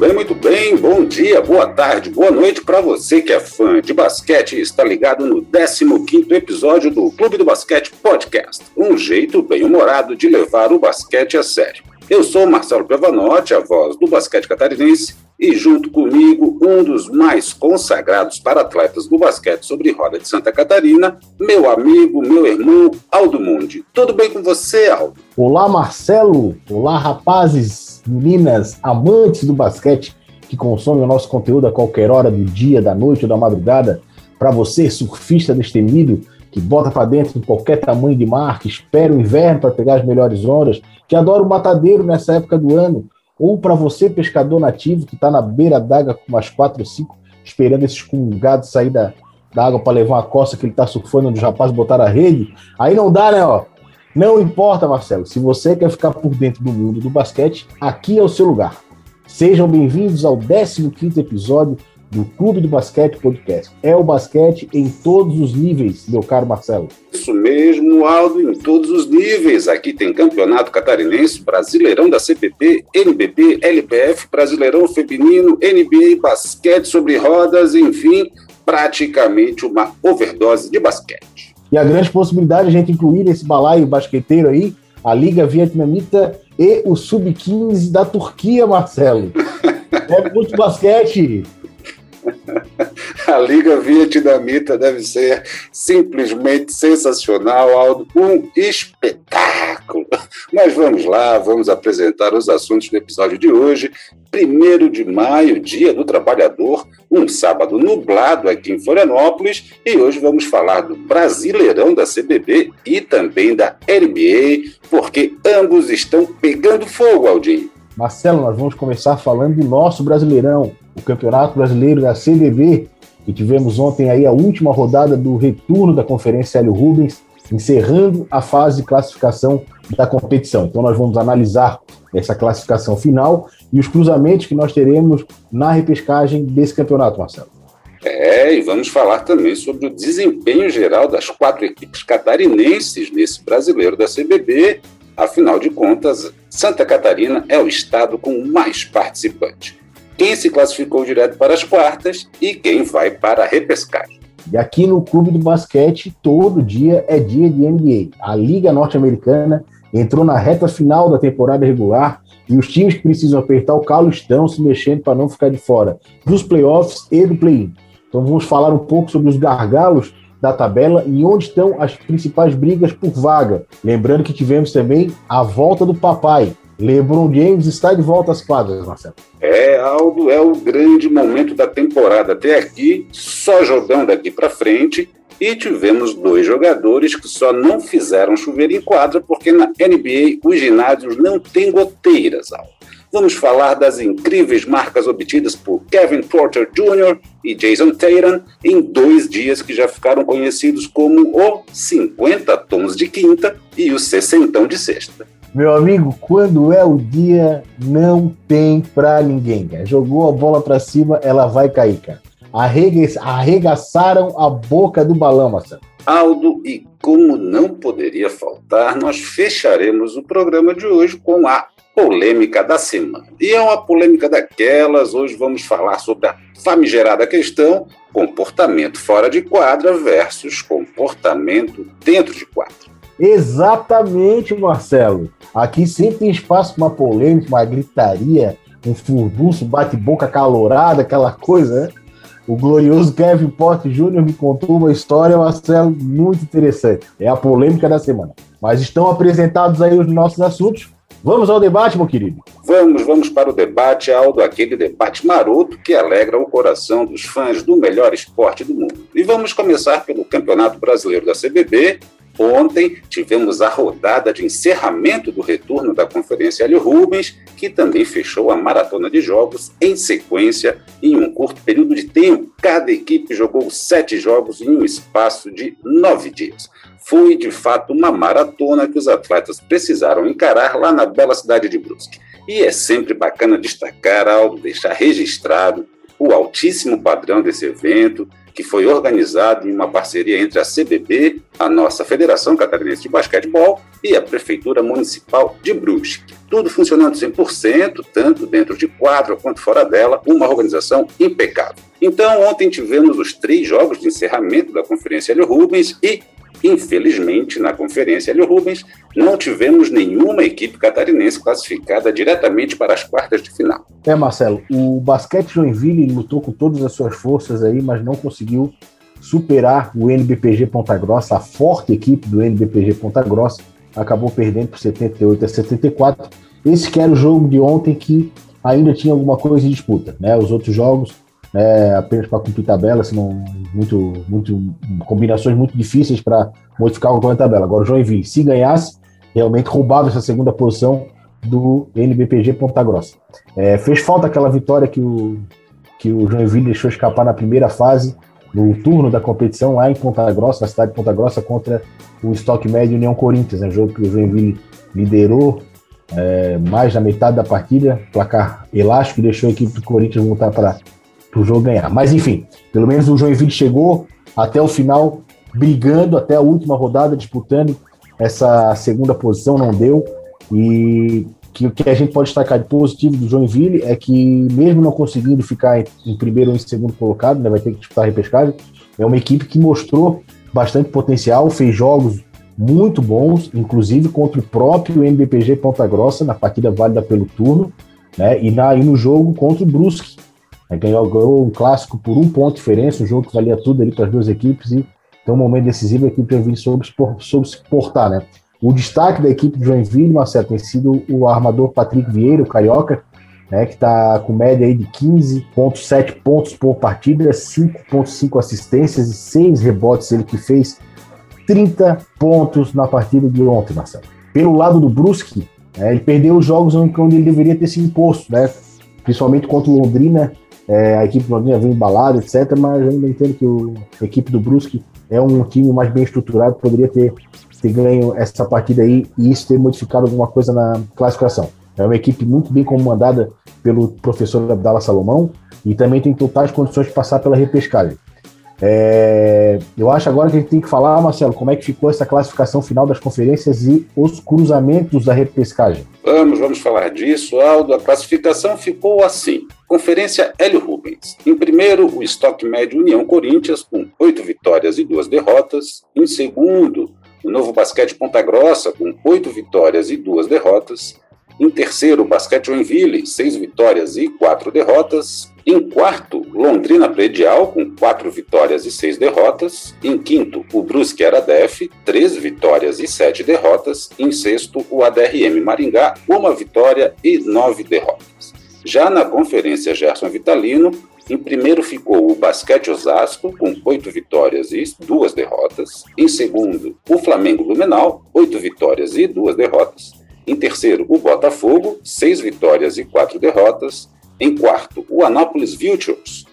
Bem, muito bem. Bom dia, boa tarde, boa noite para você que é fã de basquete e está ligado no 15º episódio do Clube do Basquete Podcast. Um jeito bem-humorado de levar o basquete a sério. Eu sou Marcelo Pevanotti, a voz do basquete catarinense, e junto comigo, um dos mais consagrados para atletas do basquete sobre roda de Santa Catarina, meu amigo, meu irmão, Aldo Mundi. Tudo bem com você, Aldo? Olá, Marcelo. Olá, rapazes, meninas, amantes do basquete que consomem o nosso conteúdo a qualquer hora do dia, da noite ou da madrugada. Para você, surfista destemido, que bota para dentro de qualquer tamanho de mar, que espera o inverno para pegar as melhores ondas, que adora o matadeiro nessa época do ano, ou para você, pescador nativo, que está na beira d'água com umas quatro ou cinco, esperando esses cungados sair da, da água para levar uma costa que ele está surfando onde os rapazes botaram a rede, aí não dá, né? Ó. Não importa, Marcelo, se você quer ficar por dentro do mundo do basquete, aqui é o seu lugar. Sejam bem-vindos ao 15 episódio do Clube do Basquete Podcast. É o basquete em todos os níveis, meu caro Marcelo. Isso mesmo, Aldo, em todos os níveis. Aqui tem Campeonato Catarinense, Brasileirão da CPP, NBB, LPF, Brasileirão Feminino, NBA, basquete sobre rodas, enfim, praticamente uma overdose de basquete. E a grande possibilidade de a gente incluir nesse balaio basqueteiro aí a Liga Vietnamita e o Sub-15 da Turquia, Marcelo. é muito basquete. A Liga Vietnamita deve ser simplesmente sensacional, Aldo, um espetáculo. Mas vamos lá, vamos apresentar os assuntos do episódio de hoje. Primeiro de maio, Dia do Trabalhador, um sábado nublado aqui em Florianópolis, e hoje vamos falar do Brasileirão da CBB e também da NBA, porque ambos estão pegando fogo, Aldinho. Marcelo, nós vamos começar falando do nosso Brasileirão, o Campeonato Brasileiro da CBB, que tivemos ontem aí a última rodada do retorno da Conferência Hélio Rubens, encerrando a fase de classificação da competição. Então nós vamos analisar essa classificação final e os cruzamentos que nós teremos na repescagem desse campeonato, Marcelo. É, e vamos falar também sobre o desempenho geral das quatro equipes catarinenses nesse brasileiro da CBB Afinal de contas, Santa Catarina é o estado com mais participantes. Quem se classificou direto para as quartas e quem vai para a repescagem. E aqui no Clube do Basquete, todo dia é dia de NBA. A Liga Norte-Americana entrou na reta final da temporada regular e os times que precisam apertar o calo estão se mexendo para não ficar de fora dos playoffs e do play-in. Então vamos falar um pouco sobre os gargalos da tabela e onde estão as principais brigas por vaga. Lembrando que tivemos também a volta do papai. LeBron James está de volta às quadras, Marcelo. É, Aldo, é o grande momento da temporada. Até aqui, só jogando daqui para frente. E tivemos dois jogadores que só não fizeram chover em quadra, porque na NBA os ginásios não têm goteiras, Aldo vamos falar das incríveis marcas obtidas por Kevin Porter Jr. e Jason Tatum em dois dias que já ficaram conhecidos como o 50 tons de quinta e o 60 de sexta. Meu amigo, quando é o dia, não tem pra ninguém, cara. Jogou a bola pra cima, ela vai cair, cara. Arregaçaram a boca do balão, Marcelo. Aldo, e como não poderia faltar, nós fecharemos o programa de hoje com a polêmica da semana. E é uma polêmica daquelas, hoje vamos falar sobre a famigerada questão comportamento fora de quadra versus comportamento dentro de quadra. Exatamente, Marcelo. Aqui sempre tem espaço para uma polêmica, uma gritaria, um furbuço, bate-boca calorada, aquela coisa, né? O glorioso Kevin Porte Jr. me contou uma história, Marcelo, muito interessante. É a polêmica da semana. Mas estão apresentados aí os nossos assuntos. Vamos ao debate, meu querido? Vamos, vamos para o debate, Aldo, aquele debate maroto que alegra o coração dos fãs do melhor esporte do mundo. E vamos começar pelo Campeonato Brasileiro da CBB. Ontem tivemos a rodada de encerramento do retorno da Conferência Hélio Rubens, que também fechou a maratona de jogos em sequência em um curto período de tempo. Cada equipe jogou sete jogos em um espaço de nove dias foi de fato uma maratona que os atletas precisaram encarar lá na bela cidade de Brusque. E é sempre bacana destacar, Aldo, deixar registrado o altíssimo padrão desse evento, que foi organizado em uma parceria entre a CBB, a nossa Federação Catarinense de Basquetebol e a Prefeitura Municipal de Brusque. Tudo funcionando 100%, tanto dentro de quadra quanto fora dela, uma organização impecável. Então, ontem tivemos os três jogos de encerramento da Conferência Hélio Rubens e Infelizmente, na conferência Hélio Rubens, não tivemos nenhuma equipe catarinense classificada diretamente para as quartas de final. É, Marcelo, o basquete Joinville lutou com todas as suas forças aí, mas não conseguiu superar o NBPG Ponta Grossa, a forte equipe do NBPG Ponta Grossa, acabou perdendo por 78 a 74. Esse que era o jogo de ontem que ainda tinha alguma coisa em disputa, né? Os outros jogos é, apenas para cumprir tabela, senão muito, muito combinações muito difíceis para modificar alguma tabela. Agora o Joinville, se ganhasse, realmente roubava essa segunda posição do NBPG Ponta Grossa. É, fez falta aquela vitória que o, que o Joinville deixou escapar na primeira fase, no turno da competição lá em Ponta Grossa, na cidade de Ponta Grossa, contra o Stock Médio União Corinthians, né, jogo que o Joinville liderou é, mais da metade da partida, placar elástico, deixou a equipe do Corinthians voltar para para o jogo ganhar. Mas enfim, pelo menos o Joinville chegou até o final, brigando até a última rodada, disputando essa segunda posição, não deu. E que o que a gente pode destacar de positivo do Joinville é que, mesmo não conseguindo ficar em, primeiro ou em segundo colocado, né, vai ter que disputar a repescagem, é uma equipe que mostrou bastante potencial, fez jogos muito bons, inclusive contra o próprio NBPG Ponta Grossa, na partida válida pelo turno, né, e, na, e no jogo contra o Brusque, ganhou, ganhou um clássico por um ponto de diferença, um jogo que valia tudo ali para as duas equipes e então um momento decisivo a equipe de Joinville soube, soube se portar, né? O destaque da equipe de Joinville, Marcelo, tem sido o armador Patrick Vieira, o carioca, né, que está com média aí de 15,7 pontos por partida, 5,5 assistências e 6 rebotes, ele que fez 30 pontos na partida de ontem, Marcelo. Pelo lado do Brusque, né, ele perdeu os jogos onde ele deveria ter se imposto, né, principalmente contra o Londrina é, a equipe do Londrina vem embalada, etc. Mas eu ainda entendo que o, a equipe do Brusque é um time mais bem estruturado, poderia ter, ter ganho essa partida aí e isso ter modificado alguma coisa na classificação. É uma equipe muito bem comandada pelo professor Abdala Salomão e também tem totais condições de passar pela repescagem. É, eu acho agora que a gente tem que falar, Marcelo, como é que ficou essa classificação final das conferências e os cruzamentos da repescagem. Vamos, vamos falar disso, Aldo. A classificação ficou assim. Conferência Hélio Rubens. Em primeiro, o estoque médio União Corinthians, com oito vitórias e duas derrotas. Em segundo, o Novo Basquete Ponta Grossa, com oito vitórias e duas derrotas. Em terceiro, Basquete Joinville, seis vitórias e quatro derrotas. Em quarto, Londrina Predial, com quatro vitórias e seis derrotas. Em quinto, o Brusque Aradef, três vitórias e sete derrotas. Em sexto, o ADRM Maringá, uma vitória e nove derrotas. Já na Conferência Gerson Vitalino, em primeiro ficou o Basquete Osasco, com oito vitórias e duas derrotas. Em segundo, o Flamengo Lumenau, oito vitórias e duas derrotas. Em terceiro, o Botafogo, seis vitórias e quatro derrotas. Em quarto, o Anápolis Vultures,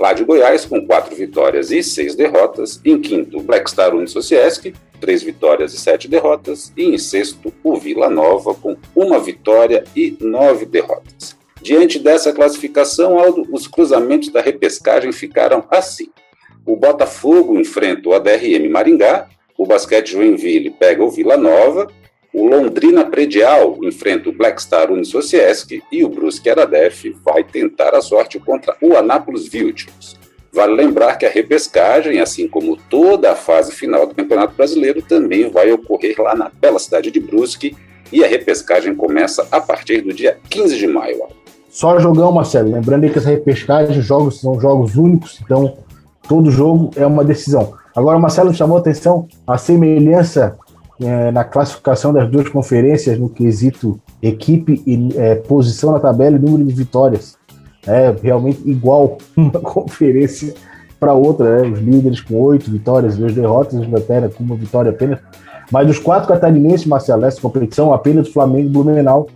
lá de Goiás, com quatro vitórias e seis derrotas. Em quinto, o Black Star Unisociesc, três vitórias e sete derrotas. E em sexto, o Vila Nova, com uma vitória e nove derrotas. Diante dessa classificação, Aldo, os cruzamentos da repescagem ficaram assim. O Botafogo enfrenta o ADRM Maringá, o Basquete Joinville pega o Vila Nova, o Londrina Predial enfrenta o Black Star Unisociesc e o Brusque Aradef vai tentar a sorte contra o Anápolis Vultures. Vale lembrar que a repescagem, assim como toda a fase final do Campeonato Brasileiro, também vai ocorrer lá na bela cidade de Brusque e a repescagem começa a partir do dia 15 de maio. Só jogão, Marcelo. Lembrando que essa repescagem, jogos são jogos únicos, então todo jogo é uma decisão. Agora, Marcelo chamou a atenção a semelhança é, na classificação das duas conferências no quesito equipe e é, posição na tabela e número de vitórias. É realmente igual uma conferência para outra, né? Os líderes com oito vitórias, duas derrotas, a Inglaterra com uma vitória apenas. Mas dos quatro catarinenses, Marcelo, nessa competição, apenas o Flamengo e Blumenau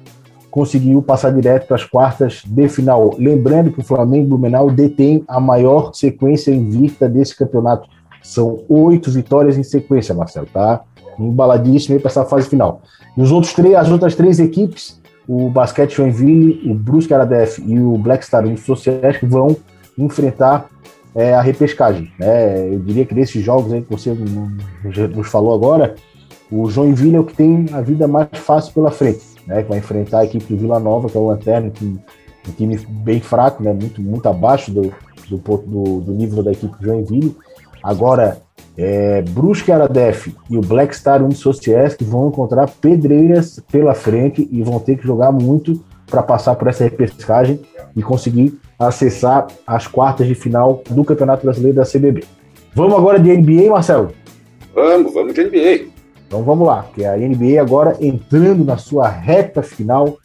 conseguiu passar direto para as quartas de final. Lembrando que o Flamengo e Blumenau detém a maior sequência invicta desse campeonato. São oito vitórias em sequência, Marcelo, tá? Embaladíssimo para essa fase final. E os outros três, as outras três equipes, o Basquete Joinville, o Brusque Aradef e o Black Star Sociais, vão enfrentar é, a repescagem. Né? Eu diria que desses jogos aí que você nos falou agora, o Joinville é o que tem a vida mais fácil pela frente, né? Que vai enfrentar a equipe do Vila Nova, que é o Lanterna, que um time bem fraco, né? Muito, muito abaixo do, do, do, do nível da equipe Joinville. Agora, é, Brusque Aradef e o Black Star Unisociés que vão encontrar pedreiras pela frente e vão ter que jogar muito para passar por essa repescagem e conseguir acessar as quartas de final do Campeonato Brasileiro da CBB. Vamos agora de NBA, Marcelo? Vamos, vamos de NBA. Então vamos lá, que a NBA agora entrando na sua reta final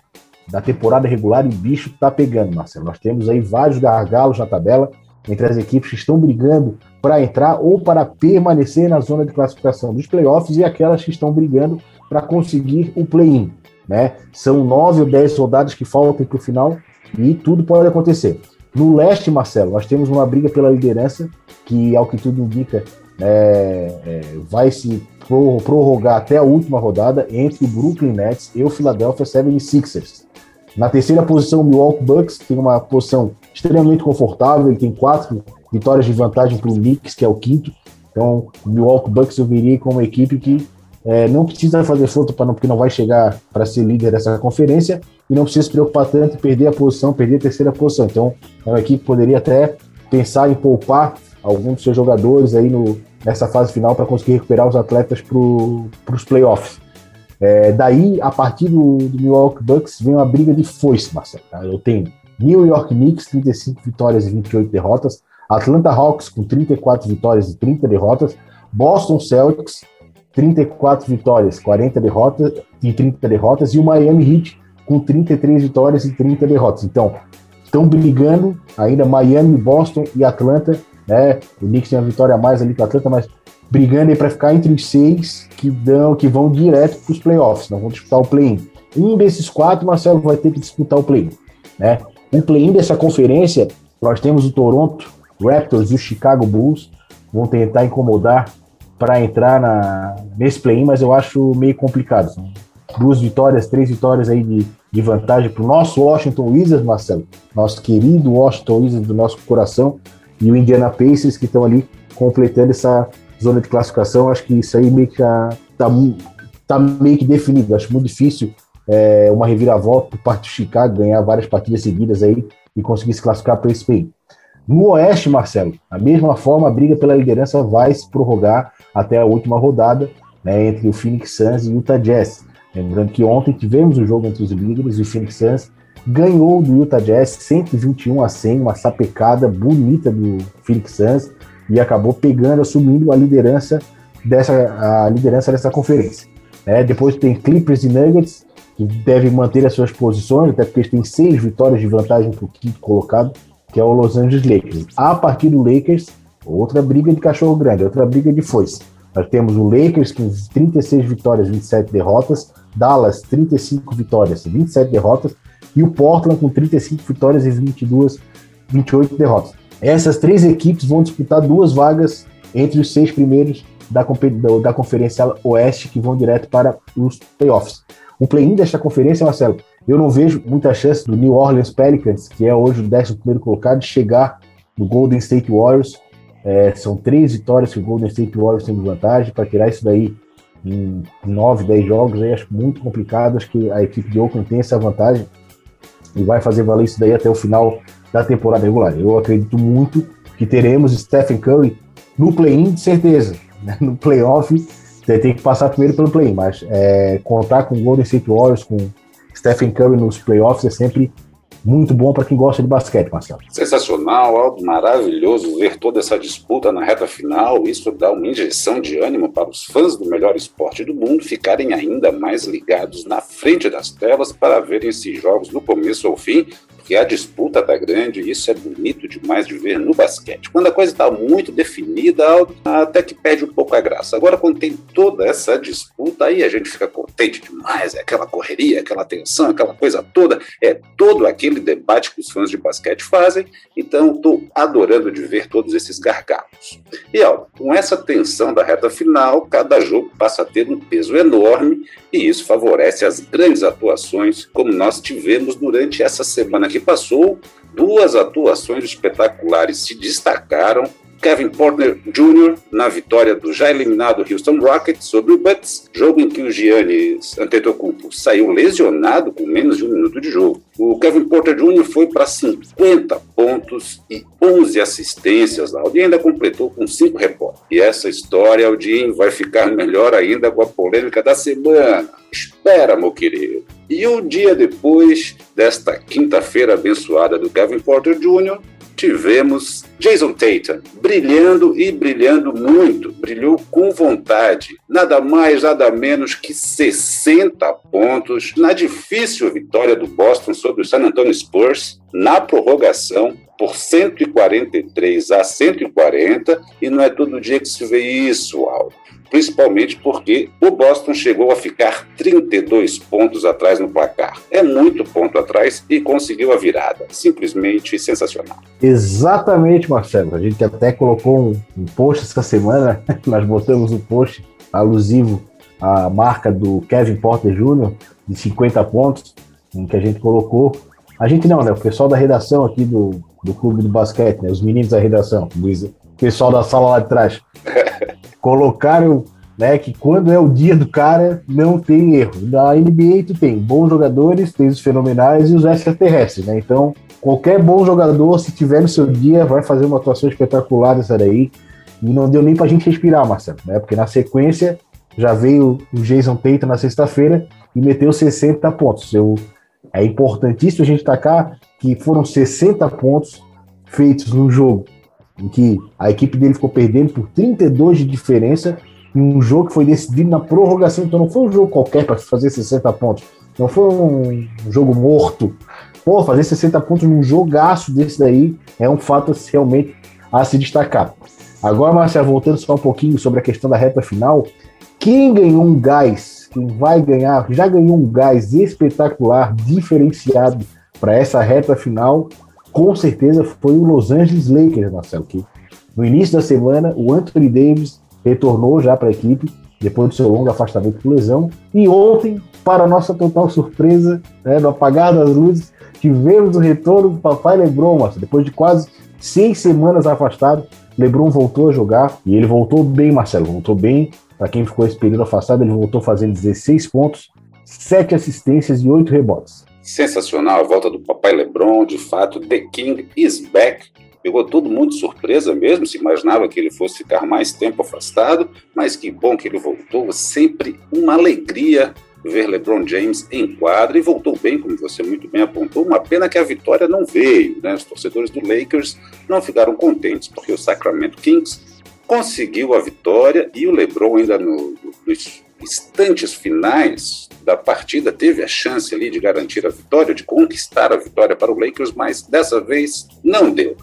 da temporada regular e o bicho tá pegando, Marcelo. Nós temos aí vários gargalos na tabela entre as equipes que estão brigando para entrar ou para permanecer na zona de classificação dos playoffs e aquelas que estão brigando para conseguir o play-in. Né? São nove ou dez rodadas que faltam para o final e tudo pode acontecer. No leste, Marcelo, nós temos uma briga pela liderança que, ao que tudo indica, é, é, vai se prorrogar até a última rodada entre o Brooklyn Nets e o Philadelphia 76ers. Na terceira posição, o Milwaukee Bucks tem uma posição extremamente confortável, ele tem quatro vitórias de vantagem para o Knicks, que é o quinto. Então, o Milwaukee Bucks eu viria como uma equipe que é, não precisa fazer força para não, porque não vai chegar para ser líder dessa conferência e não precisa se preocupar tanto em perder a posição, perder a terceira posição. Então, é uma equipe que poderia até pensar em poupar alguns dos seus jogadores aí no, nessa fase final para conseguir recuperar os atletas para os playoffs. É, daí, a partir do, do, Milwaukee Bucks, vem uma briga de foice, Marcelo. Tá? Eu tenho New York Knicks, 35 vitórias e 28 derrotas, Atlanta Hawks com 34 vitórias e 30 derrotas, Boston Celtics, 34 vitórias, 40 derrotas e 30 derrotas, e o Miami Heat com 33 vitórias e 30 derrotas. Então, estão brigando ainda Miami, Boston e Atlanta, né? O Knicks tem uma vitória a mais ali que o Atlanta, mas brigando aí para ficar entre os seis que dão, que vão direto para os playoffs, não vão disputar o play-in. Um desses quatro, Marcelo, vai ter que disputar o play-in, né? O play-in dessa conferência, nós temos o Toronto Raptors e o Chicago Bulls vão tentar incomodar para entrar na, nesse play-in, mas eu acho meio complicado. São duas vitórias, três vitórias aí de, de vantagem para o nosso Washington Wizards, Marcelo, nosso querido Washington Wizards do nosso coração, e o Indiana Pacers que estão ali completando essa zona de classificação. Acho que isso aí meio que está tá meio que definido. Acho muito difícil é, uma reviravolta por parte do Chicago ganhar várias partidas seguidas aí e conseguir se classificar para esse play. No Oeste, Marcelo, da mesma forma, a briga pela liderança vai se prorrogar até a última rodada né, entre o Phoenix Suns e o Utah Jazz. Lembrando que ontem tivemos o um jogo entre os líderes e o Phoenix Suns ganhou do Utah Jazz 121 a 100, uma sapecada bonita do Phoenix Suns e acabou pegando, assumindo a liderança dessa, a liderança dessa conferência. É, depois tem Clippers e Nuggets, que devem manter as suas posições, até porque eles têm seis vitórias de vantagem para o quinto colocado, que é o Los Angeles Lakers. A partir do Lakers, outra briga de cachorro grande, outra briga de foice. Nós temos o Lakers com 36 vitórias, 27 derrotas, Dallas 35 vitórias, 27 derrotas, e o Portland com 35 vitórias e 22, 28 derrotas. Essas três equipes vão disputar duas vagas entre os seis primeiros da, da Conferência Oeste, que vão direto para os playoffs. O play-in desta conferência, Marcelo, eu não vejo muita chance do New Orleans Pelicans, que é hoje o 11 colocado, de chegar no Golden State Warriors. É, são três vitórias que o Golden State Warriors tem de vantagem. Para tirar isso daí em 9, 10 jogos, aí acho muito complicado. Acho que a equipe de Oakland tem essa vantagem e vai fazer valer isso daí até o final da temporada regular. Eu acredito muito que teremos Stephen Curry no play-in, de certeza. Né? No playoff, você tem que passar primeiro pelo play-in, mas é, contar com Golden State Warriors, com Stephen Curry nos playoffs é sempre muito bom para quem gosta de basquete, Marcelo. Sensacional, algo maravilhoso ver toda essa disputa na reta final. Isso dá uma injeção de ânimo para os fãs do melhor esporte do mundo ficarem ainda mais ligados na frente das telas para verem esses jogos do começo ao fim, porque a disputa está grande e isso é bonito demais de ver no basquete. Quando a coisa está muito definida, até que perde um pouco a graça. Agora, quando tem toda essa disputa, aí a gente fica contente demais. É aquela correria, aquela tensão, aquela coisa toda. É todo aquele debate que os fãs de basquete fazem. Então, estou adorando de ver todos esses gargalos. E, ó, com essa tensão da reta final, cada jogo passa a ter um peso enorme e isso favorece as grandes atuações, como nós tivemos durante essa semana que passou, duas atuações espetaculares se destacaram Kevin Porter Jr. na vitória do já eliminado Houston Rockets sobre o Bucks, jogo em que o Giannis Antetokounmpo saiu lesionado com menos de um minuto de jogo. O Kevin Porter Jr. foi para 50 pontos e 11 assistências, Aldo, e ainda completou com 5 rebotes. E essa história, Aldin, vai ficar melhor ainda com a polêmica da semana. Espera, meu querido. E um dia depois desta quinta-feira abençoada do Kevin Porter Jr., tivemos Jason Tatum brilhando e brilhando muito, brilhou com vontade, nada mais, nada menos que 60 pontos na difícil vitória do Boston sobre o San Antonio Spurs na prorrogação por 143 a 140 e não é todo dia que se vê isso, Al principalmente porque o Boston chegou a ficar 32 pontos atrás no placar. É muito ponto atrás e conseguiu a virada. Simplesmente sensacional. Exatamente, Marcelo. A gente até colocou um, um post essa semana, nós botamos um post alusivo à marca do Kevin Porter Jr., de 50 pontos, em que a gente colocou. A gente não, né? O pessoal da redação aqui do, do Clube do Basquete, né? Os meninos da redação, o pessoal da sala lá de trás. colocaram né, que quando é o dia do cara, não tem erro. Na NBA tu tem bons jogadores, tem os fenomenais e os extraterrestres, né? Então, qualquer bom jogador, se tiver no seu dia, vai fazer uma atuação espetacular dessa daí. E não deu nem pra gente respirar, Marcelo, né? Porque na sequência já veio o Jason Tatum na sexta-feira e meteu 60 pontos. Eu, é importantíssimo a gente destacar que foram 60 pontos feitos num jogo em que a equipe dele ficou perdendo por 32 de diferença em um jogo que foi decidido na prorrogação. Então não foi um jogo qualquer para fazer 60 pontos. Não foi um jogo morto. Pô, fazer 60 pontos num jogaço desse daí é um fato realmente a se destacar. Agora, Marcelo, voltando só um pouquinho sobre a questão da reta final, quem ganhou um gás, quem vai ganhar, já ganhou um gás espetacular, diferenciado para essa reta final, com certeza foi o Los Angeles Lakers, Marcelo, que no início da semana o Anthony Davis retornou já para a equipe depois do seu longo afastamento por lesão. E ontem, para nossa total surpresa, né, no apagar das luzes, tivemos o retorno do papai LeBron, Marcelo, depois de quase seis semanas afastado. LeBron voltou a jogar e ele voltou bem, Marcelo, voltou bem. Para quem ficou esse período afastado, ele voltou fazendo 16 pontos, 7 assistências e 8 rebotes. Sensacional a volta do papai LeBron, de fato, The King is back. Pegou todo mundo de surpresa mesmo, se imaginava que ele fosse ficar mais tempo afastado, mas que bom que ele voltou. Sempre uma alegria ver LeBron James em quadra e voltou bem, como você muito bem apontou. Uma pena que a vitória não veio, né? Os torcedores do Lakers não ficaram contentes, porque o Sacramento Kings conseguiu a vitória e o LeBron ainda no, nos instantes finais da partida teve a chance ali de garantir a vitória, de conquistar a vitória para o Lakers, mas dessa vez não deu.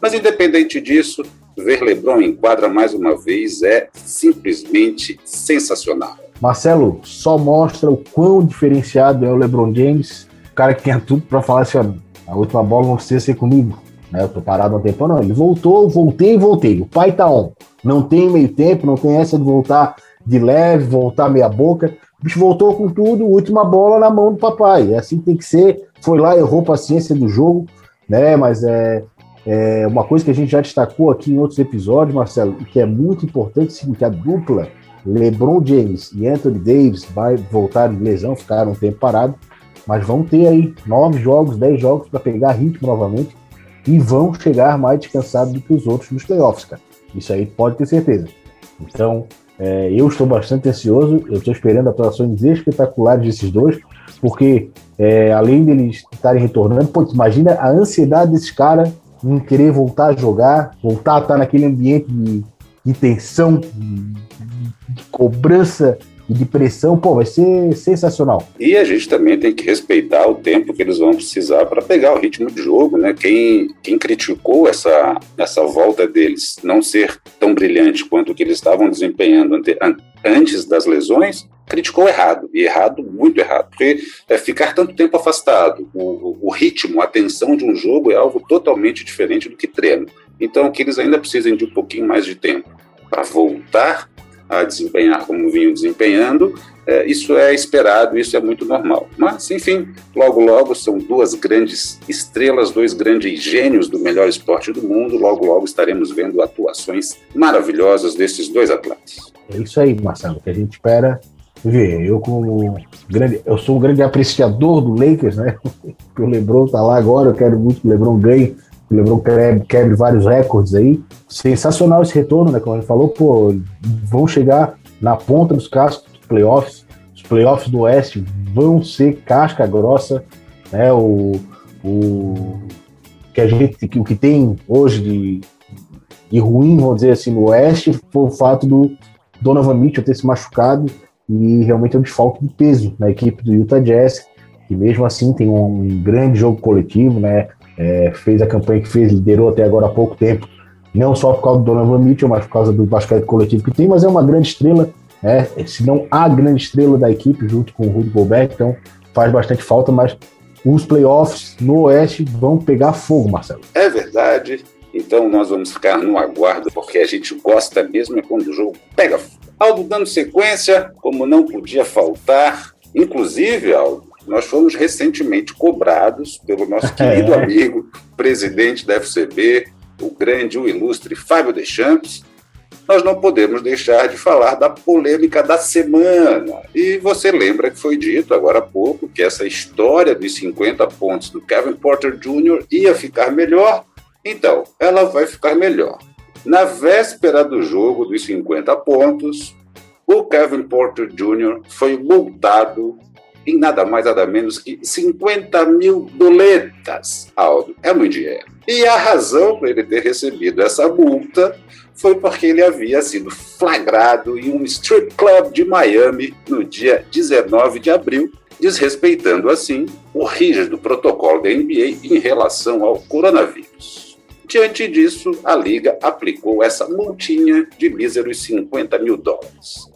Mas independente disso, ver LeBron em quadra mais uma vez é simplesmente sensacional. Marcelo, só mostra o quão diferenciado é o LeBron James, o cara que tinha tudo para falar assim, ó, a última bola não precisa ser comigo, né? Eu tô parado um tempo, não. Ele voltou, voltei voltei. O pai tá on. Não tem meio tempo, não tem essa de voltar de leve, voltar meia boca. O bicho voltou com tudo, última bola na mão do papai. É assim que tem que ser. Foi lá, errou paciência do jogo, né? Mas é, é uma coisa que a gente já destacou aqui em outros episódios, Marcelo, que é muito importante, sim, que a dupla LeBron James e Anthony Davis vai voltar de lesão, ficaram um tempo parado, mas vão ter aí nove jogos, dez jogos para pegar ritmo novamente e vão chegar mais descansados do que os outros nos playoffs, cara. Isso aí pode ter certeza. Então, é, eu estou bastante ansioso, eu estou esperando atuações espetaculares desses dois, porque é, além deles estarem retornando, pô, imagina a ansiedade desses caras em querer voltar a jogar, voltar a estar naquele ambiente de, de tensão, de, de cobrança e de pressão, pô, vai ser sensacional. E a gente também tem que respeitar o tempo que eles vão precisar para pegar o ritmo de jogo, né? Quem, quem criticou essa, essa volta deles não ser tão brilhante quanto o que eles estavam desempenhando ante, antes das lesões, criticou errado, e errado, muito errado, porque é, ficar tanto tempo afastado, o, o ritmo, a tensão de um jogo é algo totalmente diferente do que treino. Então, que eles ainda precisem de um pouquinho mais de tempo para voltar a desempenhar como vinham desempenhando, é, isso é esperado, isso é muito normal. Mas, enfim, logo, logo são duas grandes estrelas, dois grandes gênios do melhor esporte do mundo. Logo, logo estaremos vendo atuações maravilhosas desses dois atletas. É isso aí, Marcelo, que a gente espera ver. Eu, como grande, eu sou um grande apreciador do Lakers, né? o LeBron tá lá agora, eu quero muito que o LeBron ganhe o LeBron quebre, vários recordes aí. Sensacional esse retorno, né? Como ele falou, pô, vão chegar na ponta dos cascos dos playoffs. Os playoffs do Oeste vão ser casca grossa, né? O, o que a gente, o que tem hoje de, de ruim, vamos dizer assim, no Oeste foi o fato do Donovan Mitchell ter se machucado e realmente é um desfalque de peso na equipe do Utah Jazz, que mesmo assim tem um grande jogo coletivo, né? É, fez a campanha que fez, liderou até agora há pouco tempo, não só por causa do Donovan Mitchell, mas por causa do basquete coletivo que tem, mas é uma grande estrela, né? se não a grande estrela da equipe, junto com o Rudy Gobert, então faz bastante falta, mas os playoffs no Oeste vão pegar fogo, Marcelo. É verdade. Então nós vamos ficar no aguardo, porque a gente gosta mesmo é quando o jogo pega fogo. Aldo dando sequência, como não podia faltar, inclusive, Aldo, nós fomos recentemente cobrados pelo nosso querido é. amigo, presidente da FCB, o grande, o ilustre Fábio Deschamps. Nós não podemos deixar de falar da polêmica da semana. E você lembra que foi dito agora há pouco que essa história dos 50 pontos do Kevin Porter Jr. ia ficar melhor? Então, ela vai ficar melhor. Na véspera do jogo dos 50 pontos, o Kevin Porter Jr. foi multado em nada mais nada menos que 50 mil doletas, Aldo. É muito dinheiro. E a razão para ele ter recebido essa multa foi porque ele havia sido flagrado em um strip club de Miami no dia 19 de abril, desrespeitando assim o rígido protocolo da NBA em relação ao coronavírus. Diante disso, a liga aplicou essa multinha de míseros 50 mil dólares.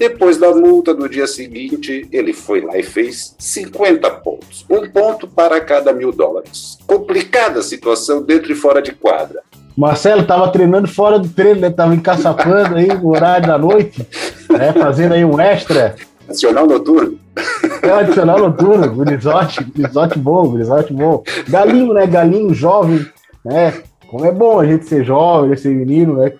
Depois da multa, no dia seguinte, ele foi lá e fez 50 pontos. Um ponto para cada mil dólares. Complicada a situação dentro e fora de quadra. Marcelo estava treinando fora do treino, né? Tava encaçapando aí no horário da noite, né? Fazendo aí um extra. Adicional noturno. É, adicional noturno, gurizote, gurizote bom, gurizote bom. Galinho, né? Galinho jovem, né? Como é bom a gente ser jovem, ser menino, né?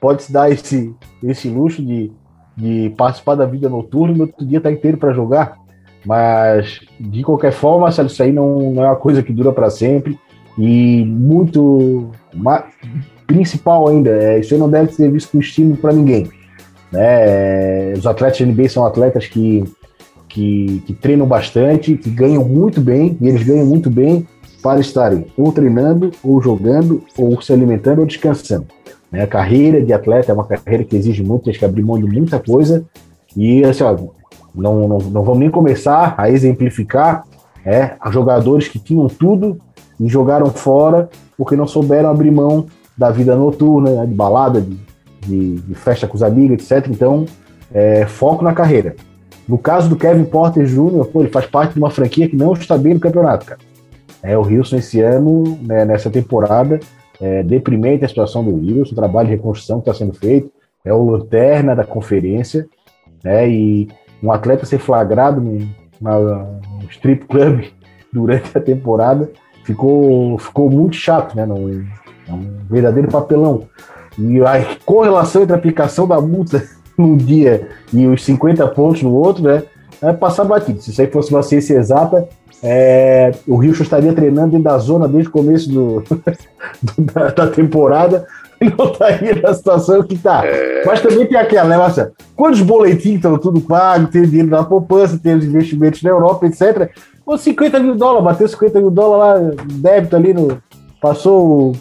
Pode se dar esse, esse luxo de de participar da vida noturna no outro dia tá inteiro para jogar. Mas, de qualquer forma, isso aí não, não é uma coisa que dura para sempre. E muito. Principal ainda, é, isso aí não deve ser visto como estímulo para ninguém. Né? Os atletas NBA são atletas que, que, que treinam bastante, que ganham muito bem, e eles ganham muito bem para estarem ou treinando, ou jogando, ou se alimentando, ou descansando. Né? A carreira de atleta é uma carreira que exige muito, tem que abrir mão de muita coisa. E assim, ó, não, não, não vamos nem começar a exemplificar é, jogadores que tinham tudo e jogaram fora porque não souberam abrir mão da vida noturna, né, de balada, de, de, de, festa com os amigos, etc. Então, é, foco na carreira. No caso do Kevin Porter Jr., pô, ele faz parte de uma franquia que não está bem no campeonato, cara. É, o Wilson esse ano, né, nessa temporada, é, deprimente a situação do Eagles, o trabalho de reconstrução que está sendo feito, é o lanterna da conferência, né, e um atleta ser flagrado num, num strip club durante a temporada ficou, ficou muito chato, né, num, é um verdadeiro papelão. E a correlação entre a aplicação da multa num dia e os 50 pontos no outro, né, é passar batido. Se isso aí fosse uma ciência exata, é, o Rio estaria treinando dentro da zona desde o começo do, do da, da, temporada e não estaria na situação que está. É... Mas também tem aquela, né, Marcelo? Quando os boletins estão tudo pago, tem dinheiro na poupança, tem os investimentos na Europa, etc. Com 50 mil dólares, bateu 50 mil dólares lá, débito ali no. Passou o,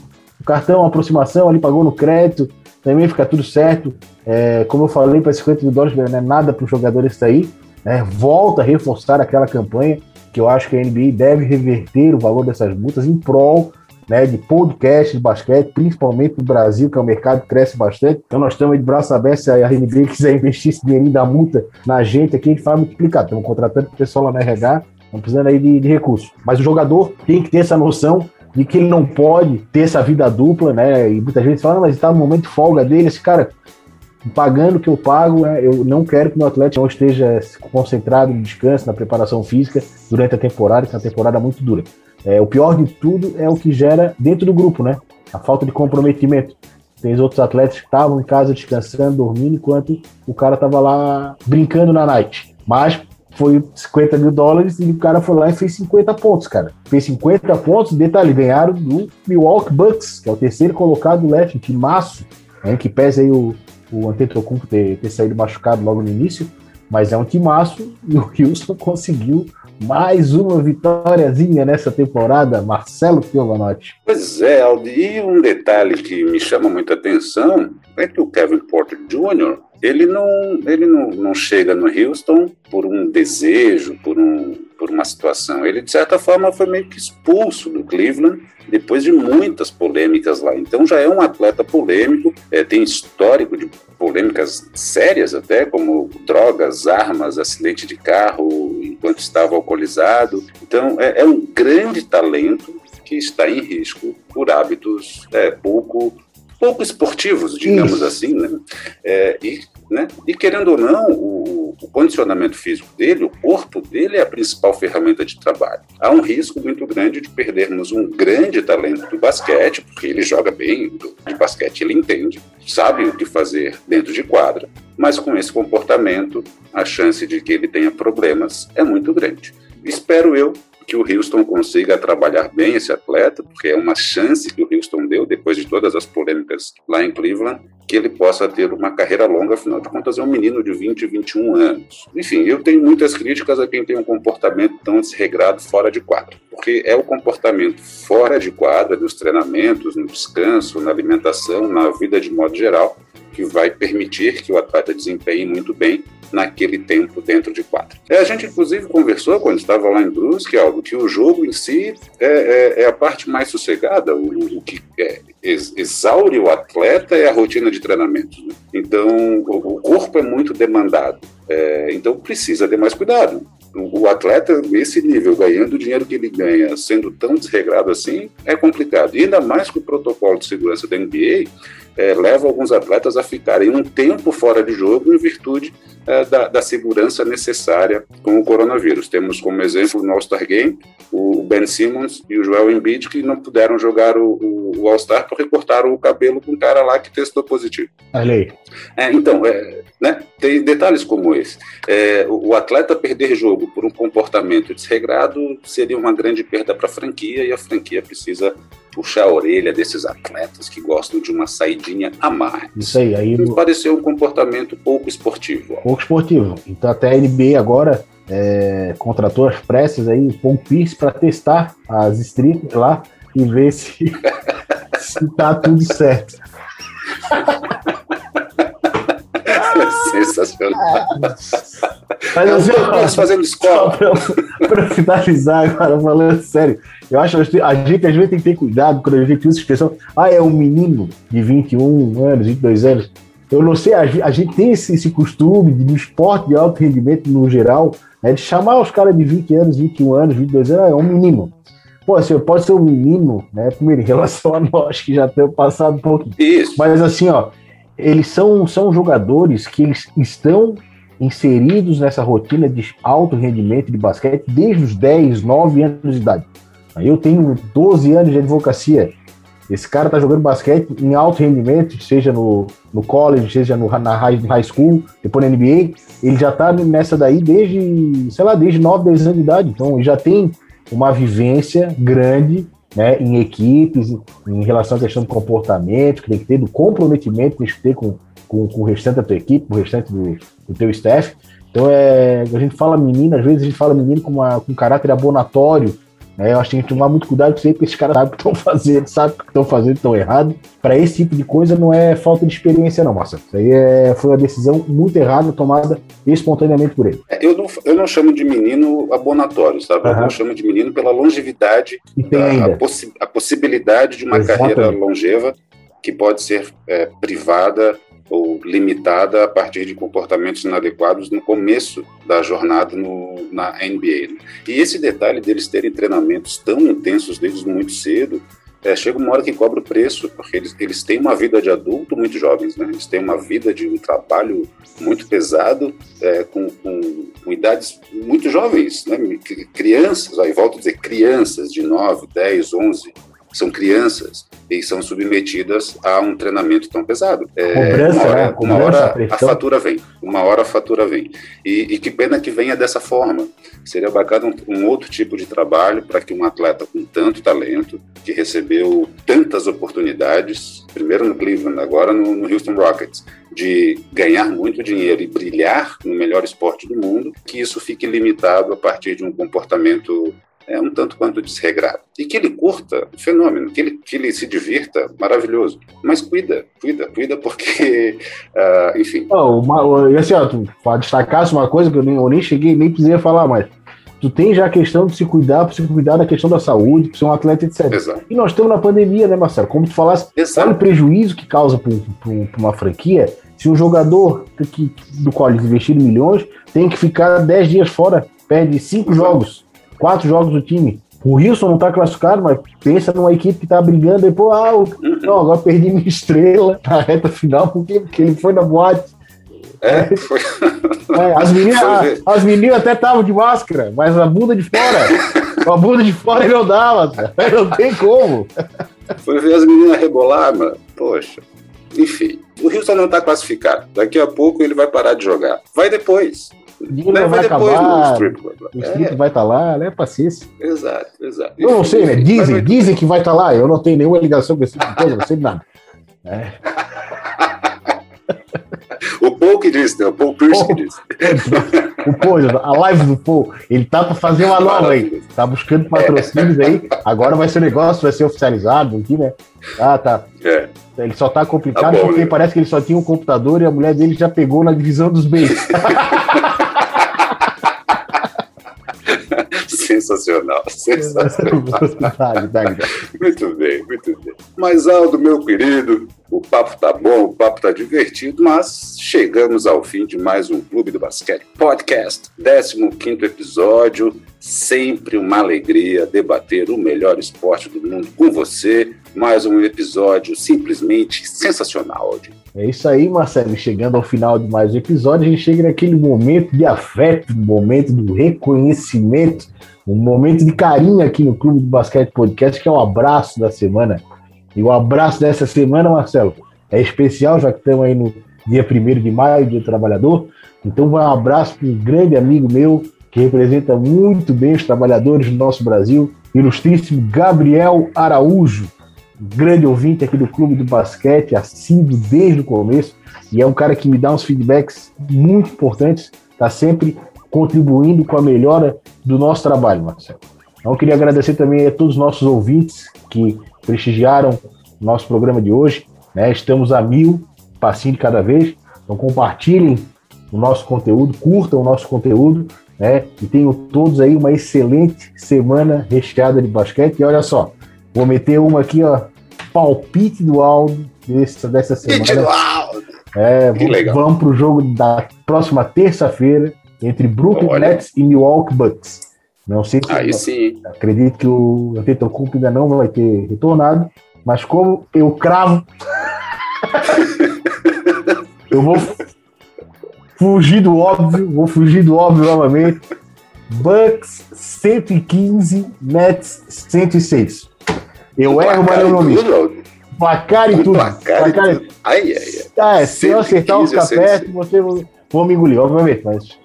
cartão, a aproximação ali, pagou no crédito, também fica tudo certo. É, como eu falei, para 50 mil dólares não é nada para o jogador isso aí. É, volta a reforçar aquela campanha que eu acho que a NBA deve reverter o valor dessas multas em prol né, de podcast de basquete, principalmente no Brasil, que é um mercado que cresce bastante. Então nós estamos de braço aberto, se a NBA quiser investir esse dinheirinho da multa na gente aqui, a gente faz multiplicar. Estamos contratando o pessoal lá na RH, estamos precisando aí de, de recursos. Mas o jogador tem que ter essa noção de que ele não pode ter essa vida dupla, né? E muita gente fala, mas está no momento de folga dele, esse cara pagando o que eu pago, né, eu não quero que meu atleta não esteja concentrado no descanso, na preparação física durante a temporada, que é uma temporada muito dura. É, o pior de tudo é o que gera dentro do grupo, né? A falta de comprometimento. Tem outros atletas que estavam em casa descansando, dormindo, enquanto o cara estava lá brincando na night. Mas foi 50 mil dólares e o cara foi lá e fez 50 pontos, cara. Fez 50 pontos, detalhe, ganharam do Milwaukee Bucks, que é o terceiro colocado do leste, que maço, né, que pesa aí o, o Antetokounmpo ter, ter saído machucado logo no início, mas é um timaço e o Houston conseguiu mais uma vitóriazinha nessa temporada, Marcelo Piovanotti. Pois é, Aldi, e um detalhe que me chama muita atenção é que o Kevin Porter Jr., ele não, ele não, não chega no Houston por um desejo, por, um, por uma situação. Ele, de certa forma, foi meio que expulso do Cleveland depois de muitas polêmicas lá. Então já é um atleta polêmico, é, tem histórico de polêmicas sérias até, como drogas, armas, acidente de carro enquanto estava alcoolizado. Então é, é um grande talento que está em risco por hábitos é, pouco pouco esportivos, digamos Isso. assim, né? É, e, né? e querendo ou não, o, o, condicionamento físico dele, o corpo dele é a principal ferramenta de trabalho. Há um risco muito grande de perdermos um grande talento do basquete, porque ele joga bem de basquete, ele entende, sabe o que fazer dentro de quadra, mas com esse comportamento, a chance de que ele tenha problemas é muito grande. Espero eu que o Houston consiga trabalhar bem esse atleta, porque é uma chance que o Houston deu, depois de todas as polêmicas lá em Cleveland, que ele possa ter uma carreira longa, afinal de contas é um menino de 20, 21 anos. Enfim, eu tenho muitas críticas a quem tem um comportamento tão desregrado fora de quadra, porque é o comportamento fora de quadra, dos treinamentos, no descanso, na alimentação, na vida de modo geral, que vai permitir que o atleta desempenhe muito bem naquele tempo dentro de quadra. É, a gente, inclusive, conversou quando estava lá em Brusque, algo que o jogo em si é, é, é a parte mais sossegada, o, o que é, exaure o atleta é a rotina de treinamento. Né? Então, o, o, corpo é muito demandado, é, então precisa ter mais cuidado. O, o atleta, nesse nível, ganhando o dinheiro que ele ganha, sendo tão desregrado assim, é complicado. E ainda mais que o protocolo de segurança da NBA é, leva alguns atletas a ficarem um tempo fora de jogo em virtude é, da, da, segurança necessária com o coronavírus. Temos como exemplo no All-Star Game o Ben Simmons e o Joel Embiid que não puderam jogar o, o, o All-Star porque cortaram o cabelo com um cara lá que testou positivo. Olha aí. É, então, é, né, tem detalhes como esse. É, o, atleta perder jogo por um comportamento desregrado seria uma grande perda para a franquia e a franquia precisa puxar a orelha desses atletas que gostam de uma saidinha a mais. Isso aí. aí Me pareceu um comportamento pouco esportivo. Pouco esportivo. Então até a NBA agora é, contratou as pressas aí, o Paul Pierce, para testar as strippers lá e ver se, se tá tudo certo. Sensacional. Mas assim, nós fazendo escola. Para finalizar agora, falando sério, eu acho que a gente às vezes tem que ter cuidado quando a gente usa a expressão, ah, é um menino de 21 anos, 22 anos. Eu não sei, a, a gente tem esse, esse costume de, no esporte de alto rendimento no geral, né, de chamar os caras de 20 anos, 21 anos, 22 anos, ah, é um menino. Pô, assim, pode ser um menino, né? Primeiro, em relação a nós que já temos passado um pouquinho. Isso. Mas assim, ó, eles são, são jogadores que eles estão inseridos nessa rotina de alto rendimento de basquete desde os 10, 9 anos de idade. Eu tenho 12 anos de advocacia. Esse cara tá jogando basquete em alto rendimento, seja no, no college, seja no, na high, high school, depois na NBA. Ele já tá nessa daí desde, sei lá, desde 9, 10 anos de idade. Então, ele já tem uma vivência grande né, em equipes, em relação à questão do comportamento, que tem que ter, do comprometimento que tem que ter com, com, com o restante da tua equipe, com o restante do, do teu staff. Então, é, a gente fala menino, às vezes a gente fala menino com, uma, com um caráter abonatório, né? Eu acho que tem que tomar muito cuidado com isso aí, porque esses caras sabem o que estão fazendo, sabem o que estão fazendo, estão errado. Para esse tipo de coisa não é falta de experiência, não, Marcelo. Isso aí é, foi uma decisão muito errada, tomada espontaneamente por ele. É, eu, não, eu não chamo de menino abonatório, sabe? Uhum. Eu chamo de menino pela longevidade, da, a, possi a, possibilidade de uma Exatamente. carreira longeva que pode ser é, privada ou limitada a partir de comportamentos inadequados no começo da jornada no, na NBA. Né? E esse detalhe deles terem treinamentos tão intensos desde muito cedo é, chega uma hora que cobra o preço, porque eles, eles têm uma vida de adulto muito jovens, né? Eles têm uma vida de um trabalho muito pesado, é, com, com, com, idades muito jovens, né? Crianças, aí volto a dizer, crianças de 9, 10, 11, são crianças e são submetidas a um treinamento tão pesado. É, Cobrança, uma hora, né? uma hora a fatura vem, uma hora a fatura vem. E, e que pena que venha dessa forma. Seria bacana um, um outro tipo de trabalho para que um atleta com tanto talento, que recebeu tantas oportunidades, primeiro no Cleveland, agora no, no Houston Rockets, de ganhar muito dinheiro e brilhar no melhor esporte do mundo, que isso fique limitado a partir de um comportamento é um tanto quanto desregrado. E que ele curta, fenômeno, que ele, que ele se divirta, maravilhoso. Mas cuida, cuida, cuida, porque, uh, enfim. Oh, uma, assim, ó, tu destacasse uma coisa que eu nem, eu nem cheguei, nem precisei falar mais. Tu tem já a questão de se cuidar, para se cuidar da questão da saúde, para ser um atleta, etc. Exato. E nós estamos na pandemia, né, Marcelo? Como tu falasse, Exato. olha o prejuízo que causa para uma franquia se um jogador que, do qual eles investiram milhões tem que ficar 10 dias fora, perde cinco jogos quatro jogos do time. O Wilson não está classificado, mas pensa numa equipe que está brigando e, pô, ah, não, agora perdi minha estrela na reta final, porque, porque ele foi na boate. É, foi. É, as, meninas, as meninas até estavam de máscara, mas a bunda de fora, a bunda de fora ele não dava, não tem como. Foi ver as meninas rebolar, mano. Poxa. Enfim, o Wilson não está classificado. Daqui a pouco ele vai parar de jogar. Vai depois. Dinheiro vai, vai acabar, o strip é. vai estar tá lá, né? Paciência. Exato, exato. Eu não sei, né? Dizem, dizem que vai estar tá lá. Eu não tenho nenhuma ligação com esse tipo de coisa, não sei nada. É. O Paul que disse, né? O Paul Pierce que disse. O Paul, a live do Paul, ele tá para fazer uma nova aí. Tá buscando patrocínios é. aí. Agora vai ser negócio, vai ser oficializado aqui, né? Ah, tá. É. Ele só tá complicado tá bom, porque né? parece que ele só tinha um computador e a mulher dele já pegou na divisão dos bens. sensacional, sensacional. muito bem, muito bem. Mas, Aldo, meu querido, o papo tá bom, o papo tá divertido, mas chegamos ao fim de mais um Clube do Basquete Podcast, 15 episódio. Sempre uma alegria debater o melhor esporte do mundo com você. Mais um episódio simplesmente sensacional, Aldo. É isso aí, Marcelo. Chegando ao final de mais um episódio, a gente chega naquele momento de afeto, momento do reconhecimento, um momento de carinho aqui no Clube do Basquete Podcast, que é o abraço da semana. E o abraço dessa semana, Marcelo, é especial, já que estamos aí no dia 1 de maio, Dia do Trabalhador. Então, vai um abraço para um grande amigo meu, que representa muito bem os trabalhadores do nosso Brasil, ilustríssimo Gabriel Araújo, grande ouvinte aqui do Clube do Basquete, assíduo desde o começo, e é um cara que me dá uns feedbacks muito importantes, está sempre contribuindo com a melhora do nosso trabalho, Marcelo. Então, eu queria agradecer também a todos os nossos ouvintes que prestigiaram o nosso programa de hoje. Né? Estamos a mil, passinho de cada vez. Então, compartilhem o nosso conteúdo, curtam o nosso conteúdo, né? E tenham todos aí uma excelente semana recheada de basquete. E olha só, vou meter uma aqui, ó, palpite do Aldo dessa, dessa semana. Palpite do Aldo! É, vamos, vamos para o jogo da próxima terça-feira entre Brooklyn Olha. Nets e Milwaukee Bucks. Não sei se. Aí sim. Acredito que o Antetokounmpo ainda não vai ter retornado, mas como eu cravo. eu vou fugir do óbvio, vou fugir do óbvio novamente. Bucks 115, Nets 106. Eu erro, mas eu não me. Placar e tudo. Placar, placar e tudo. Ai, ai, ai. Ah, se eu acertar os cafés, você vou me engolir, obviamente, mas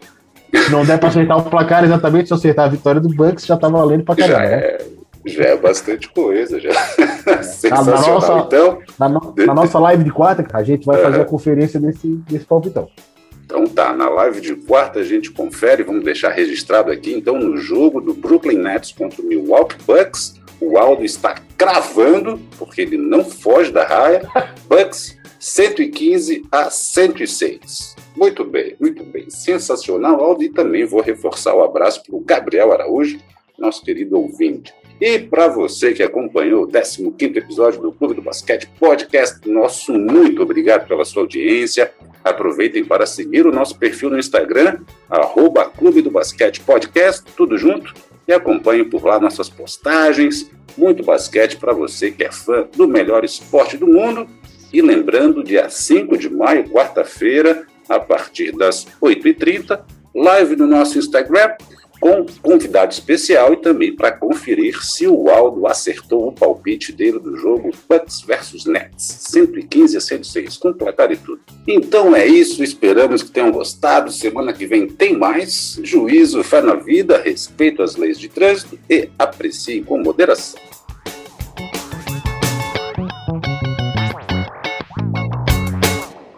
não der para acertar o placar exatamente, se eu acertar a vitória do Bucks, já tá valendo pra caramba. Já né? é, já é bastante coisa, já. Sensacional. Na nossa, então, na, no, na, nossa live de quarta, a gente vai fazer a conferência desse, desse palpitão. Então tá, na live de quarta a gente confere, vamos deixar registrado aqui, então, no jogo do Brooklyn Nets contra o Milwaukee Bucks, o Aldo está cravando, porque ele não foge da raia, Bucks 115 a 106. Muito bem, muito bem. Sensacional, Aldo. E também vou reforçar o abraço para o Gabriel Araújo, nosso querido ouvinte. E para você que acompanhou o 15 episódio do Clube do Basquete Podcast, nosso muito obrigado pela sua audiência. Aproveitem para seguir o nosso perfil no Instagram, arroba Clube do Basquete Podcast, tudo junto. e acompanhe por lá nossas postagens. Muito basquete para você que é fã do melhor esporte do mundo. E lembrando, dia 5 de maio, quarta-feira, a partir das 8h30, live no nosso Instagram com convidado especial e também para conferir se o Aldo acertou o palpite dele do jogo Bucks versus Nets, 115 a 106, completar e tudo. Então é isso, esperamos que tenham gostado. Semana que vem tem mais. Juízo, fé na vida, respeito às leis de trânsito e aprecie com moderação.